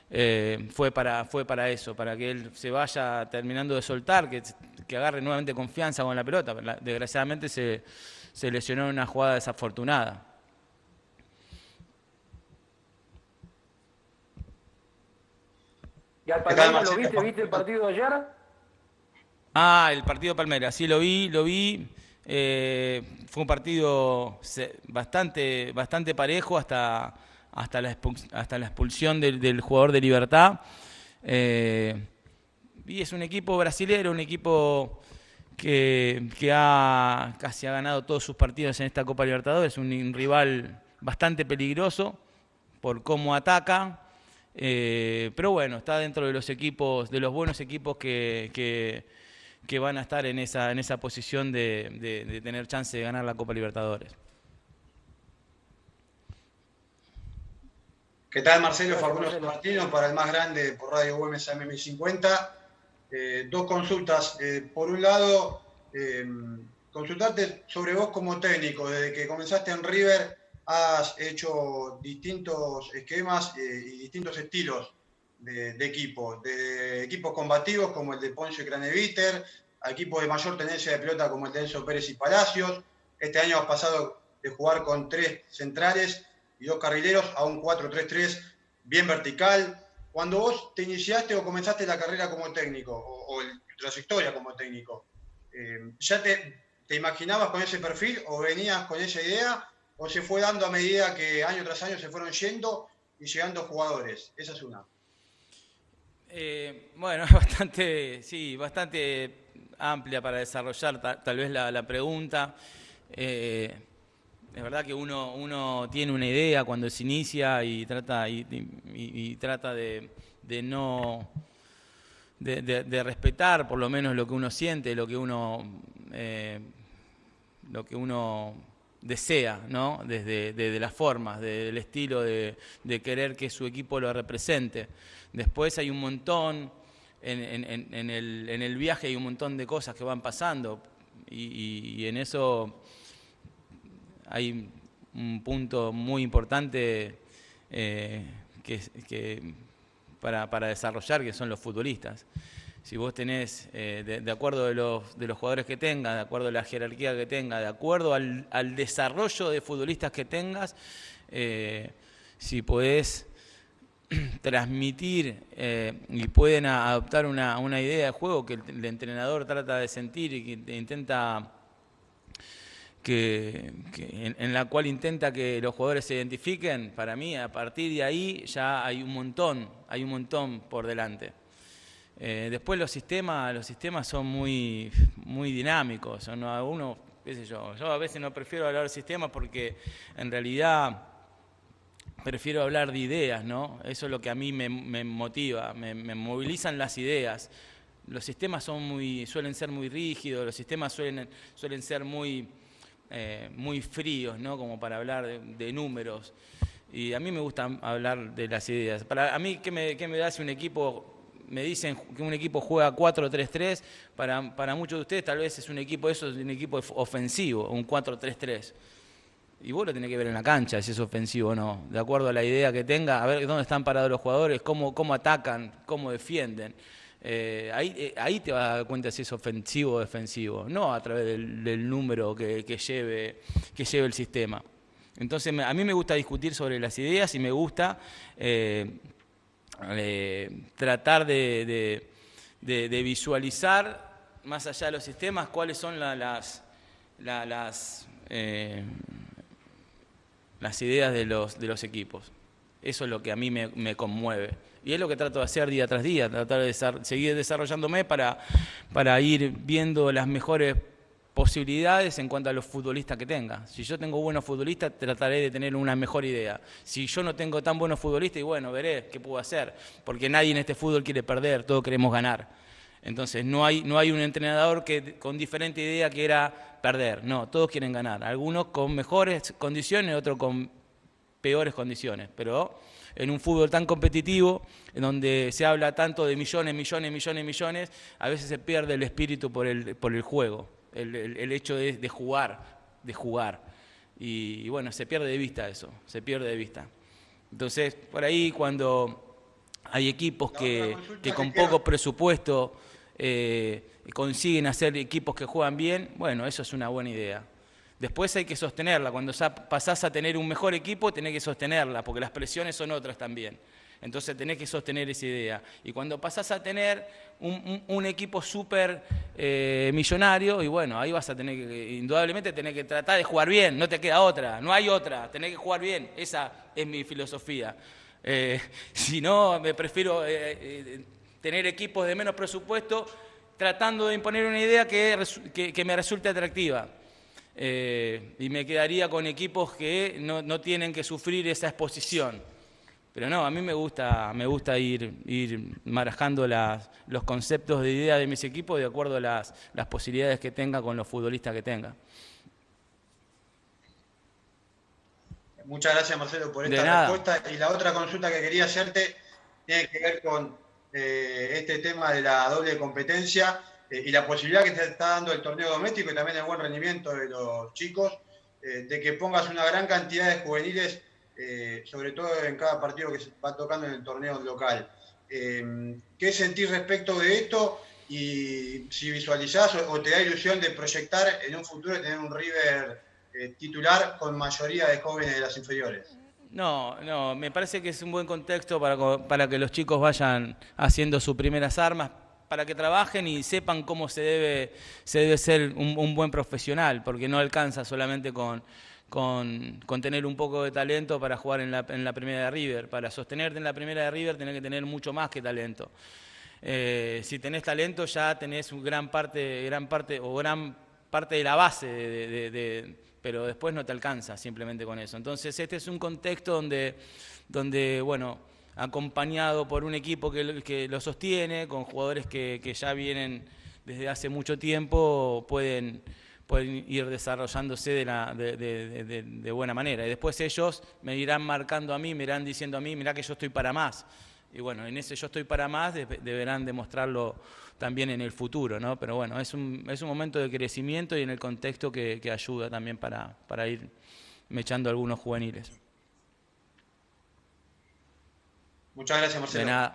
Eh, fue, para, fue para eso, para que él se vaya terminando de soltar, que, que agarre nuevamente confianza con la pelota. Desgraciadamente se, se lesionó en una jugada desafortunada. ¿Y al Palmeiras lo viste? ¿Viste el partido de ayer? Ah, el partido de Palmeiras, sí lo vi, lo vi. Eh, fue un partido bastante, bastante parejo hasta, hasta, la, hasta la expulsión del, jugador de Libertad. Eh, y es un equipo brasilero, un equipo que, ha casi ha ganado todos sus partidos en esta Copa Libertadores, un rival bastante peligroso por cómo ataca, eh, pero bueno, está dentro de los equipos, de los buenos equipos que, que, van a estar en esa, en esa posición de, tener chance de ganar la Copa Libertadores. ¿Qué tal, Marcelo? Facundo Martino, para el más grande por Radio UMS 50 eh, dos consultas. Eh, por un lado, consultarte sobre vos como técnico, desde que comenzaste en River has hecho distintos esquemas eh, y distintos estilos de, equipos, de equipos combativos como el de Ponce Craneviter, a equipos de mayor tenencia de pelota como el de Enzo Pérez y Palacios. Este año has pasado de jugar con tres centrales y dos carrileros a un 4-3-3 bien vertical. Cuando vos te iniciaste o comenzaste la carrera como técnico o, o tu trayectoria como técnico, eh, ¿ya te, te imaginabas con ese perfil o venías con esa idea o se fue dando a medida que año tras año se fueron yendo y llegando jugadores? Esa es una. Eh, bueno, bastante, sí, bastante amplia para desarrollar tal, vez la, pregunta. Eh, es verdad que uno, uno tiene una idea cuando se inicia y trata, y, trata de, no de, respetar por lo menos lo que uno siente, lo que uno eh, lo que uno desea, ¿no? Desde, las formas, del estilo de, querer que su equipo lo represente. Después hay un montón, en, el, viaje hay un montón de cosas que van pasando y, en eso hay un punto muy importante eh, que, para, para desarrollar, que son los futbolistas si vos tenés, eh, de, acuerdo de los, de los jugadores que tengas, de acuerdo a la jerarquía que tengas, de acuerdo al, desarrollo de futbolistas que tengas, eh, si podés transmitir eh, y pueden adoptar una, idea de juego que el, entrenador trata de sentir y que intenta que, en, la cual intenta que los jugadores se identifiquen, para mí a partir de ahí ya hay un montón, hay un montón por delante. Eh, después los sistemas, los sistemas son muy, muy dinámicos. Uno, qué sé yo, a veces no prefiero hablar de sistemas porque en realidad prefiero hablar de ideas, ¿no? Eso es lo que a mí me, motiva, me, movilizan las ideas. Los sistemas son muy, suelen ser muy rígidos, los sistemas suelen, suelen ser muy, eh, muy fríos, ¿no? Como para hablar de, números. Y a mí me gusta hablar de las ideas. Para a mí, ¿qué me, qué me da si un equipo me dicen que un equipo juega 4-3-3, para, para muchos de ustedes tal vez es un equipo, eso es un equipo ofensivo, un 4-3-3. Y vos lo tenés que ver en la cancha, si es ofensivo o no, de acuerdo a la idea que tenga, a ver dónde están parados los jugadores, cómo, cómo atacan, cómo defienden. Eh, ahí, eh, ahí te vas a dar cuenta si es ofensivo o defensivo, no a través del, número que, lleve, que lleve el sistema. Entonces a mí me gusta discutir sobre las ideas y me gusta eh, eh, tratar de, visualizar, más allá de los sistemas, cuáles son las, las, eh, las ideas de los, de los equipos. Eso es lo que a mí me, conmueve. Y es lo que trato de hacer día tras día, tratar de seguir desarrollándome para, para ir viendo las mejores posibilidades en cuanto a los futbolistas que tenga. Si yo tengo buenos futbolistas, trataré de tener una mejor idea. Si yo no tengo tan buenos futbolistas, y bueno, veré qué puedo hacer, porque nadie en este fútbol quiere perder, todos queremos ganar. Entonces, no hay, no hay un entrenador que con diferente idea quiera perder, no, todos quieren ganar. Algunos con mejores condiciones, otros con peores condiciones, pero en un fútbol tan competitivo, en donde se habla tanto de millones, millones, millones, millones, a veces se pierde el espíritu por el, por el juego, el, hecho de, jugar, de jugar. Y, bueno, se pierde de vista eso, se pierde de vista. Entonces, por ahí cuando hay equipos que, que con poco presupuesto eh, consiguen hacer equipos que juegan bien, bueno, eso es una buena idea. Después hay que sostenerla. Cuando pasás a tener un mejor equipo, tenés que sostenerla, porque las presiones son otras también. Entonces tenés que sostener esa idea. Y cuando pasás a tener un, equipo súper eh, millonario, y bueno, ahí vas a tener que, indudablemente, tener que tratar de jugar bien, no te queda otra, no hay otra, tenés que jugar bien. Esa es mi filosofía. Eh, si no, me prefiero eh, tener equipos de menos presupuesto tratando de imponer una idea que me resulte atractiva. Eh, y me quedaría con equipos que no, tienen que sufrir esa exposición. Pero no, a mí me gusta, me gusta ir, ir marajando los conceptos de idea de mis equipos de acuerdo a las, posibilidades que tenga con los futbolistas que tenga. Muchas gracias Marcelo por esta respuesta. Y la otra consulta que quería hacerte tiene que ver con eh, este tema de la doble competencia. Eh, y la posibilidad que te está dando el torneo doméstico y también el buen rendimiento de los chicos, eh, de que pongas una gran cantidad de juveniles, eh, sobre todo en cada partido que se va tocando en el torneo local. ¿Qué sentís respecto de esto? Y si visualizás o, te da ilusión de proyectar en un futuro tener un River titular con mayoría de jóvenes de las inferiores. No, no, me parece que es un buen contexto para, para que los chicos vayan haciendo sus primeras armas, para que trabajen y sepan cómo se debe, se debe ser un, buen profesional, porque no alcanza solamente con, con, tener un poco de talento para jugar en la, en la primera de River. Para sostenerte en la primera de River tenés que tener mucho más que talento. Eh, si tenés talento ya tenés gran parte, gran parte o gran parte de la base, de, pero después no te alcanza simplemente con eso. Entonces este es un contexto donde, donde bueno, acompañado por un equipo que lo sostiene, con jugadores que, ya vienen desde hace mucho tiempo, pueden, pueden ir desarrollándose de, la, de, buena manera. Y después ellos me irán marcando a mí, me irán diciendo a mí, mirá que yo estoy para más. Y bueno, en ese yo estoy para más deberán demostrarlo también en el futuro, ¿no? Pero bueno, es un, es un momento de crecimiento y en el contexto que, que ayuda también para, para ir mechando algunos juveniles. Muchas gracias, Marcelo.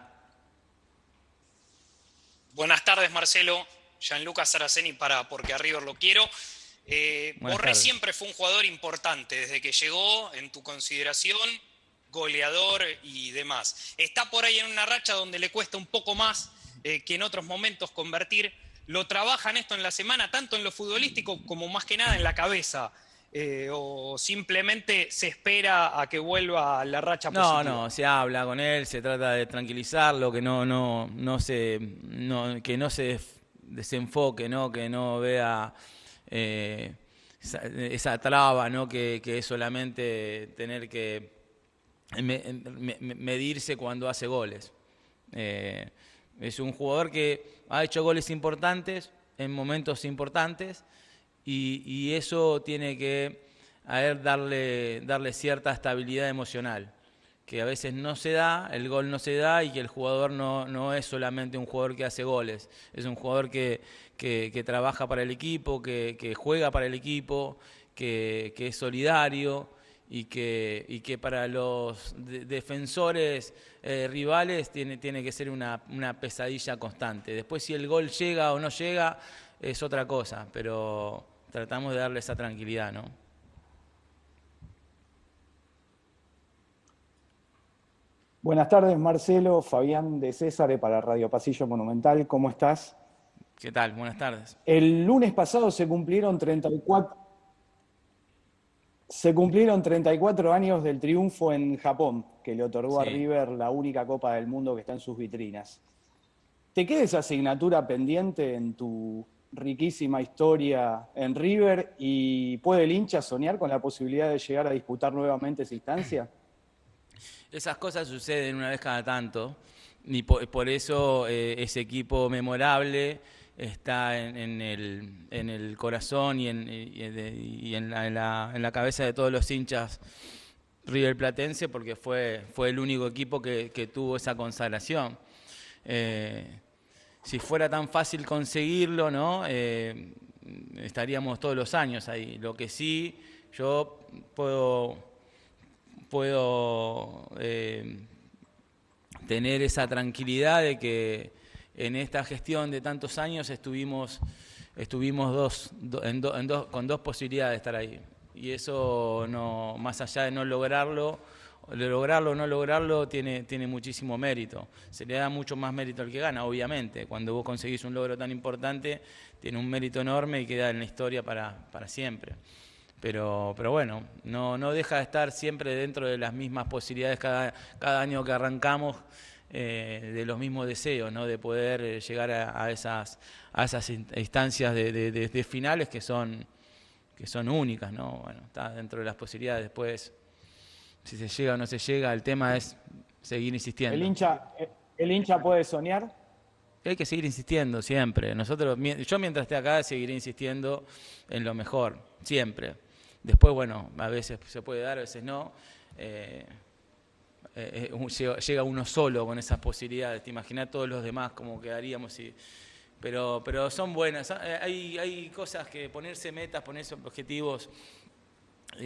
Buenas tardes, Marcelo. Gianluca Saraceni para Porque a River lo quiero. Eh, Borré siempre fue un jugador importante desde que llegó, en tu consideración, goleador y demás. Está por ahí en una racha donde le cuesta un poco más eh, que en otros momentos convertir. Lo trabajan esto en la semana, tanto en lo futbolístico como más que nada en la cabeza. Eh, o simplemente se espera a que vuelva la racha positiva? No, no, se habla con él, se trata de tranquilizarlo, que no, no, no se, que no se desenfoque, ¿no? que no vea eh, esa, traba, ¿no? que, es solamente tener que medirse cuando hace goles. Eh, es un jugador que ha hecho goles importantes en momentos importantes y, eso tiene que darle, darle cierta estabilidad emocional, que a veces no se da, el gol no se da y que el jugador no, no es solamente un jugador que hace goles, es un jugador que, que, trabaja para el equipo, que, juega para el equipo, que, es solidario y que, y que para los defensores eh, rivales tiene, tiene que ser una, una pesadilla constante. Después si el gol llega o no llega es otra cosa, pero tratamos de darle esa tranquilidad, ¿no? Buenas tardes, Marcelo, Fabián de César para Radio Pasillo Monumental. ¿Cómo estás? ¿Qué tal? Buenas tardes. El lunes pasado se cumplieron 34, se cumplieron 34 años del triunfo en Japón, que le otorgó a River la única Copa del Mundo que está en sus vitrinas. ¿Te queda esa asignatura pendiente en tu riquísima historia en River y puede el hincha soñar con la posibilidad de llegar a disputar nuevamente esa instancia? Esas cosas suceden una vez cada tanto y por, eso eh, ese equipo memorable está en, el, corazón y, en, la, cabeza de todos los hinchas River Platense porque fue, fue el único equipo que, tuvo esa consagración. Eh, si fuera tan fácil conseguirlo, ¿no? Eh, estaríamos todos los años ahí. Lo que sí, yo puedo, puedo eh, tener esa tranquilidad de que en esta gestión de tantos años estuvimos, estuvimos dos, con dos posibilidades de estar ahí. Y eso, no, más allá de no lograrlo, de lograrlo o no lograrlo tiene, tiene muchísimo mérito. Se le da mucho más mérito al que gana, obviamente. Cuando vos conseguís un logro tan importante, tiene un mérito enorme y queda en la historia para, siempre. Pero, pero bueno, no, no deja de estar siempre dentro de las mismas posibilidades cada, cada año que arrancamos. Eh, de los mismos deseos, ¿no? de poder eh, llegar a, esas, a esas instancias de, finales que son, que son únicas. ¿no? Bueno, está dentro de las posibilidades. Después, si se llega o no se llega, el tema es seguir insistiendo. ¿El hincha, el hincha puede soñar? Hay que seguir insistiendo siempre. Nosotros, yo mientras esté acá seguiré insistiendo en lo mejor, siempre. Después, bueno, a veces se puede dar, a veces no. Eh, eh, eh, llega uno solo con esas posibilidades. Te imaginas todos los demás cómo quedaríamos. Y, pero, pero son buenas. Ah, hay, hay cosas que ponerse metas, ponerse objetivos,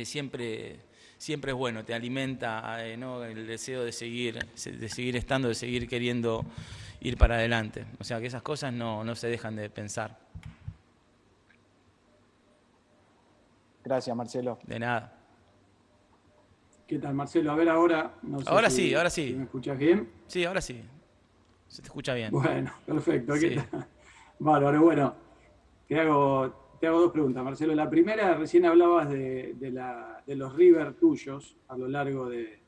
siempre, siempre es bueno. Te alimenta el deseo de seguir, de seguir estando, de seguir queriendo ir para adelante. O sea que esas cosas no, no se dejan de pensar. Gracias, Marcelo. De nada. ¿Qué tal, Marcelo? A ver ahora. ahora sí, ahora sí. ¿Me escuchas bien? Sí, ahora sí. Se te escucha bien. Bueno, perfecto. Sí. Bárbaro, bueno. Te hago, te hago dos preguntas, Marcelo. La primera, recién hablabas de, de, los River tuyos a lo largo de,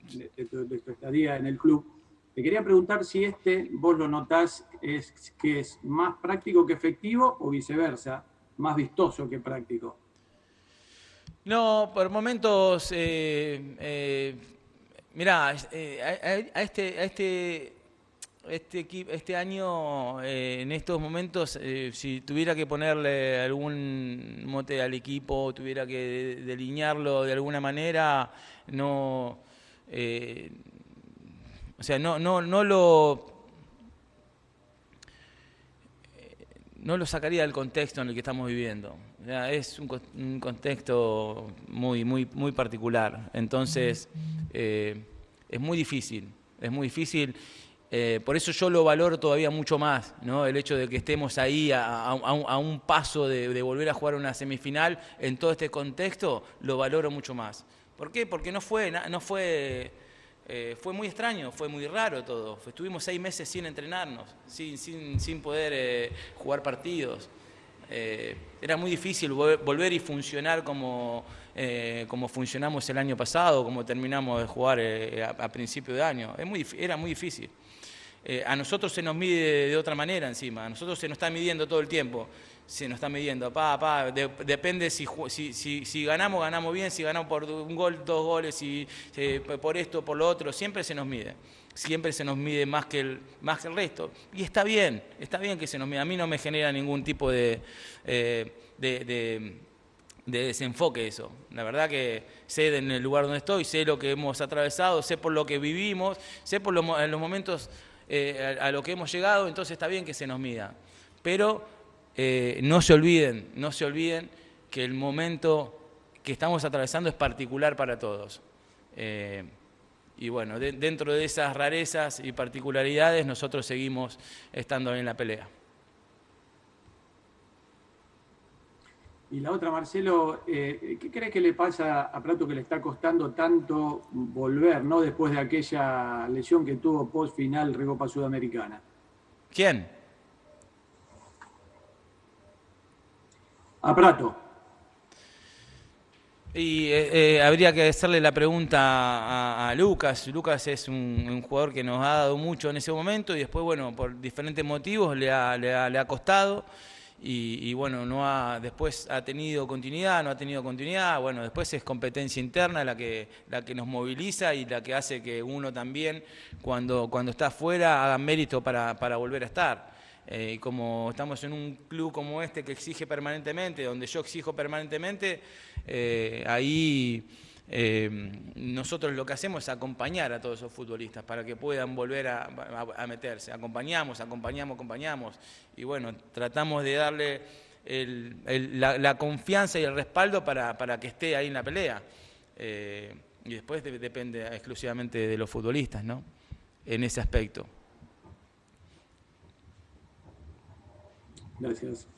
tu, de, tu, estadía en el club. Te quería preguntar si este, vos lo notás, es que es más práctico que efectivo o viceversa, más vistoso que práctico. No, por momentos, eh, eh, mirá, eh, a, este, a este, este, este año, en estos momentos, si tuviera que ponerle algún mote al equipo, tuviera que delinearlo de alguna manera, no, o sea, no, no, no lo no lo sacaría del contexto en el que estamos viviendo. Es un, contexto muy, muy, muy particular. Entonces, eh, es muy difícil, es muy difícil. Eh, por eso yo lo valoro todavía mucho más, ¿no? el hecho de que estemos ahí a, un, paso de, volver a jugar una semifinal en todo este contexto, lo valoro mucho más. ¿Por qué? Porque no fue, no fue eh, fue muy extraño, fue muy raro todo. Estuvimos seis meses sin entrenarnos, sin, sin, sin poder eh, jugar partidos. Eh, era muy difícil volver y funcionar como, como funcionamos el año pasado, como terminamos de jugar a, principio de año. muy, era muy difícil. a nosotros se nos mide de otra manera encima, a nosotros se nos está midiendo todo el tiempo se nos está midiendo. Pa, pa, depende si, si, si, ganamos, ganamos bien, si ganamos por un gol, dos goles, si, por esto, por lo otro, siempre se nos mide. Siempre se nos mide más que, el, más que el resto. Y está bien, está bien que se nos mide. A mí no me genera ningún tipo de, eh, de, desenfoque eso. La verdad que sé en el lugar donde estoy, sé lo que hemos atravesado, sé por lo que vivimos, sé por los momentos eh, a, a lo que hemos llegado, entonces está bien que se nos mida. Pero eh, no se olviden, no se olviden que el momento que estamos atravesando es particular para todos. Y bueno, dentro de esas rarezas y particularidades nosotros seguimos estando en la pelea. Y la otra, Marcelo, eh, ¿qué crees que le pasa a Prato que le está costando tanto volver, ¿no? Después de aquella lesión que tuvo post final Recopa Sudamericana. ¿Quién? a Prato. Y eh, eh, habría que hacerle la pregunta a, Lucas. Lucas es un, jugador que nos ha dado mucho en ese momento y después, bueno, por diferentes motivos le ha, le ha, costado y, bueno, no ha, después ha tenido continuidad, no ha tenido continuidad. Bueno, después es competencia interna la que, la que nos moviliza y la que hace que uno también, cuando, cuando está afuera, haga mérito para, para volver a estar. Eh, como estamos en un club como este que exige permanentemente, donde yo exijo permanentemente, eh, ahí Eh, nosotros lo que hacemos es acompañar a todos esos futbolistas para que puedan volver a, meterse. Acompañamos, acompañamos, acompañamos. Y bueno, tratamos de darle la, confianza y el respaldo para, que esté ahí en la pelea. Eh, y después depende exclusivamente de los futbolistas, ¿no? En ese aspecto. Gracias.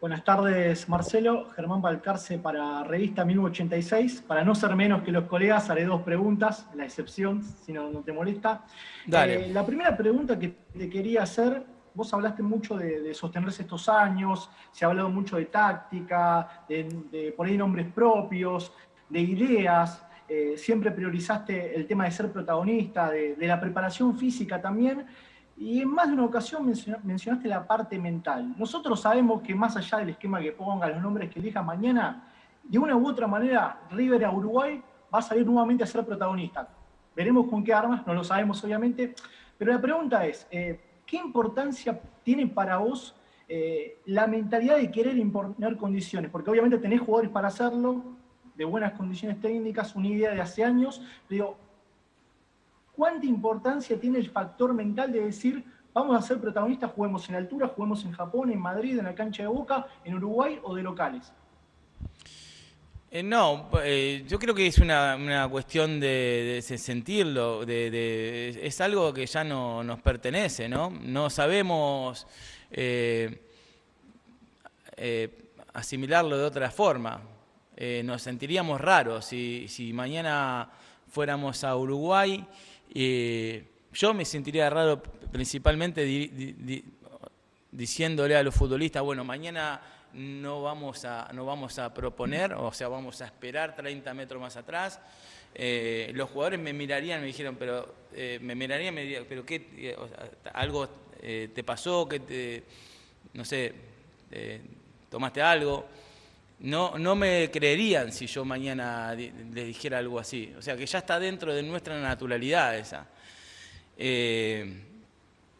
Buenas tardes, Marcelo. Germán Balcarce para Revista 1086. Para no ser menos que los colegas, haré dos preguntas, la excepción, si no, te molesta. Dale. Eh, la primera pregunta que te quería hacer, vos hablaste mucho de, sostenerse estos años, se ha hablado mucho de táctica, de, por ahí nombres propios, de ideas. Eh, siempre priorizaste el tema de ser protagonista, de, la preparación física también. Y en más de una ocasión mencionaste la parte mental. Nosotros sabemos que más allá del esquema que ponga, los nombres que elija mañana, de una u otra manera, River a Uruguay va a salir nuevamente a ser protagonista. Veremos con qué armas, no lo sabemos obviamente, pero la pregunta es, eh, ¿qué importancia tiene para vos eh, la mentalidad de querer imponer condiciones? Porque obviamente tenés jugadores para hacerlo, de buenas condiciones técnicas, una idea de hace años, pero ¿Cuánta importancia tiene el factor mental de decir, vamos a ser protagonistas, juguemos en altura, juguemos en Japón, en Madrid, en la cancha de Boca, en Uruguay o de locales? Eh, no, eh, yo creo que es una, cuestión de, sentirlo, de, es algo que ya no nos pertenece, ¿no? No sabemos eh, asimilarlo de otra forma. Nos sentiríamos raros si, si mañana fuéramos a Uruguay yo me sentiría raro principalmente diciéndole a los futbolistas, bueno, mañana no vamos a, no vamos a proponer, o sea, vamos a esperar 30 metros más atrás. Eh, los jugadores me mirarían, me dijeron, pero eh, me mirarían, me dirían, pero qué, eh, algo te pasó, que te, no sé, tomaste algo. No, no me creerían si yo mañana les dijera algo así. O sea, que ya está dentro de nuestra naturalidad esa. Eh,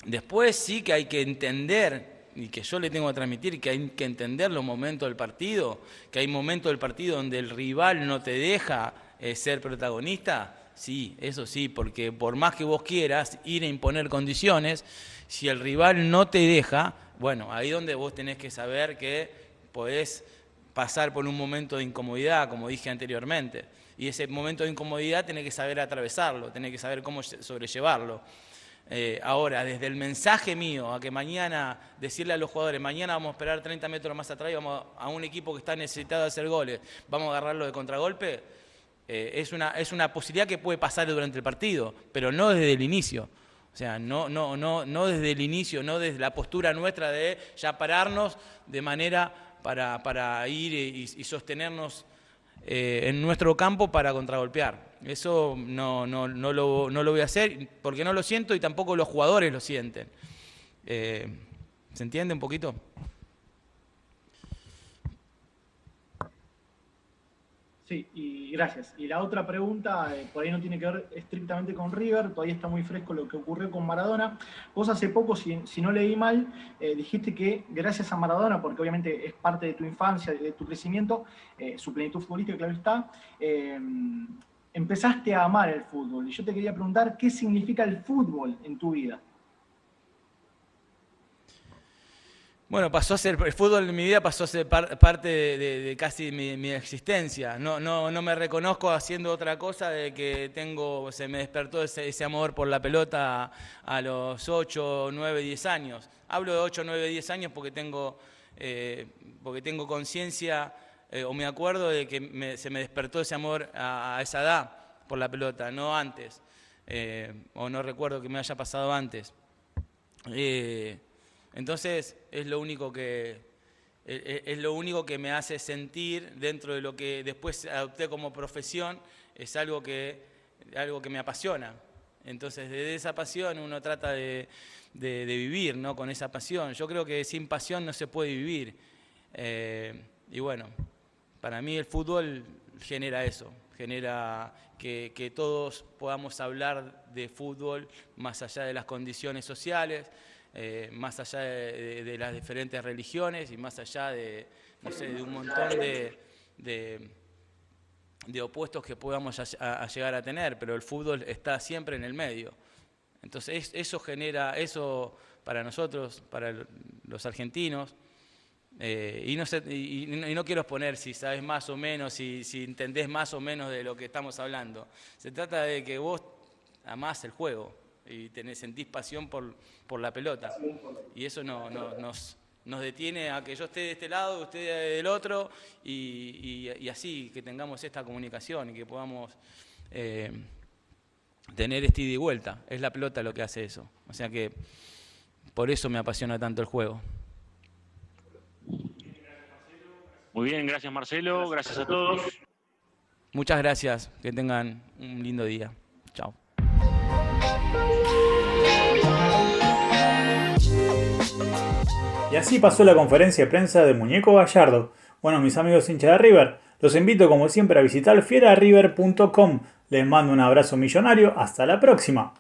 después sí que hay que entender, y que yo le tengo que transmitir, que hay que entender los momentos del partido, que hay momentos del partido donde el rival no te deja eh, ser protagonista. Sí, eso sí, porque por más que vos quieras ir a imponer condiciones, si el rival no te deja, bueno, ahí donde vos tenés que saber que podés pasar por un momento de incomodidad, como dije anteriormente. Y ese momento de incomodidad tiene que saber atravesarlo, tiene que saber cómo sobrellevarlo. Eh, ahora, desde el mensaje mío a que mañana, decirle a los jugadores, mañana vamos a esperar 30 metros más atrás y vamos a un equipo que está necesitado de hacer goles, vamos a agarrarlo de contragolpe, eh, es, una, es una posibilidad que puede pasar durante el partido, pero no desde el inicio. O sea, no, no, no, no desde el inicio, no desde la postura nuestra de ya pararnos de manera para, para ir y, sostenernos eh, en nuestro campo para contragolpear. Eso no, no, no, lo, no, lo, voy a hacer porque no lo siento y tampoco los jugadores lo sienten. Eh, ¿Se entiende un poquito? Sí, y gracias. Y la otra pregunta, eh, por ahí no tiene que ver estrictamente con River, todavía está muy fresco lo que ocurrió con Maradona. Vos hace poco, si, no leí mal, eh, dijiste que gracias a Maradona, porque obviamente es parte de tu infancia, de tu crecimiento, eh, su plenitud futbolística, claro está, empezaste a amar el fútbol. Y yo te quería preguntar, ¿qué significa el fútbol en tu vida? Bueno, pasó a ser, el fútbol en mi vida pasó a ser parte de, casi mi, existencia. No, no, no me reconozco haciendo otra cosa de que tengo, se me despertó ese, amor por la pelota a, los 8, 9, 10 años. Hablo de 8, 9, 10 años porque tengo, eh, porque tengo conciencia eh, o me acuerdo de que se me despertó ese amor a, esa edad por la pelota, no antes. Eh, o no recuerdo que me haya pasado antes. Entonces es lo único que, e, e, es lo único que me hace sentir dentro de lo que después adopté como profesión, es algo que, algo que me apasiona. Entonces desde esa pasión uno trata de, vivir ¿no? con esa pasión. Yo creo que sin pasión no se puede vivir. Eh, y bueno, para mí el fútbol genera eso, genera que, que, todos podamos hablar de fútbol más allá de las condiciones sociales, eh, más allá de, las diferentes religiones y más allá de, no sé, de un montón de, de, opuestos que podamos llegar a tener, pero el fútbol está siempre en el medio. Entonces eso genera, eso para nosotros, para los argentinos, eh, y, no y, no quiero exponer si sabes más o menos, si, si entendés más o menos de lo que estamos hablando. Se trata de que vos amás el juego y tenés, sentís pasión por, por la pelota. Y eso no, nos, nos detiene a que yo esté de este lado, usted del otro, y, y, así que tengamos esta comunicación y que podamos eh, tener este ida y vuelta. Es la pelota lo que hace eso. O sea que por eso me apasiona tanto el juego. Muy bien, gracias Marcelo, gracias a todos. Muchas gracias, que tengan un lindo día. Chao. Y así pasó la conferencia de prensa de Muñeco Gallardo. Bueno, mis amigos hinchas de River, los invito como siempre a visitar fierariver.com. Les mando un abrazo millonario. Hasta la próxima.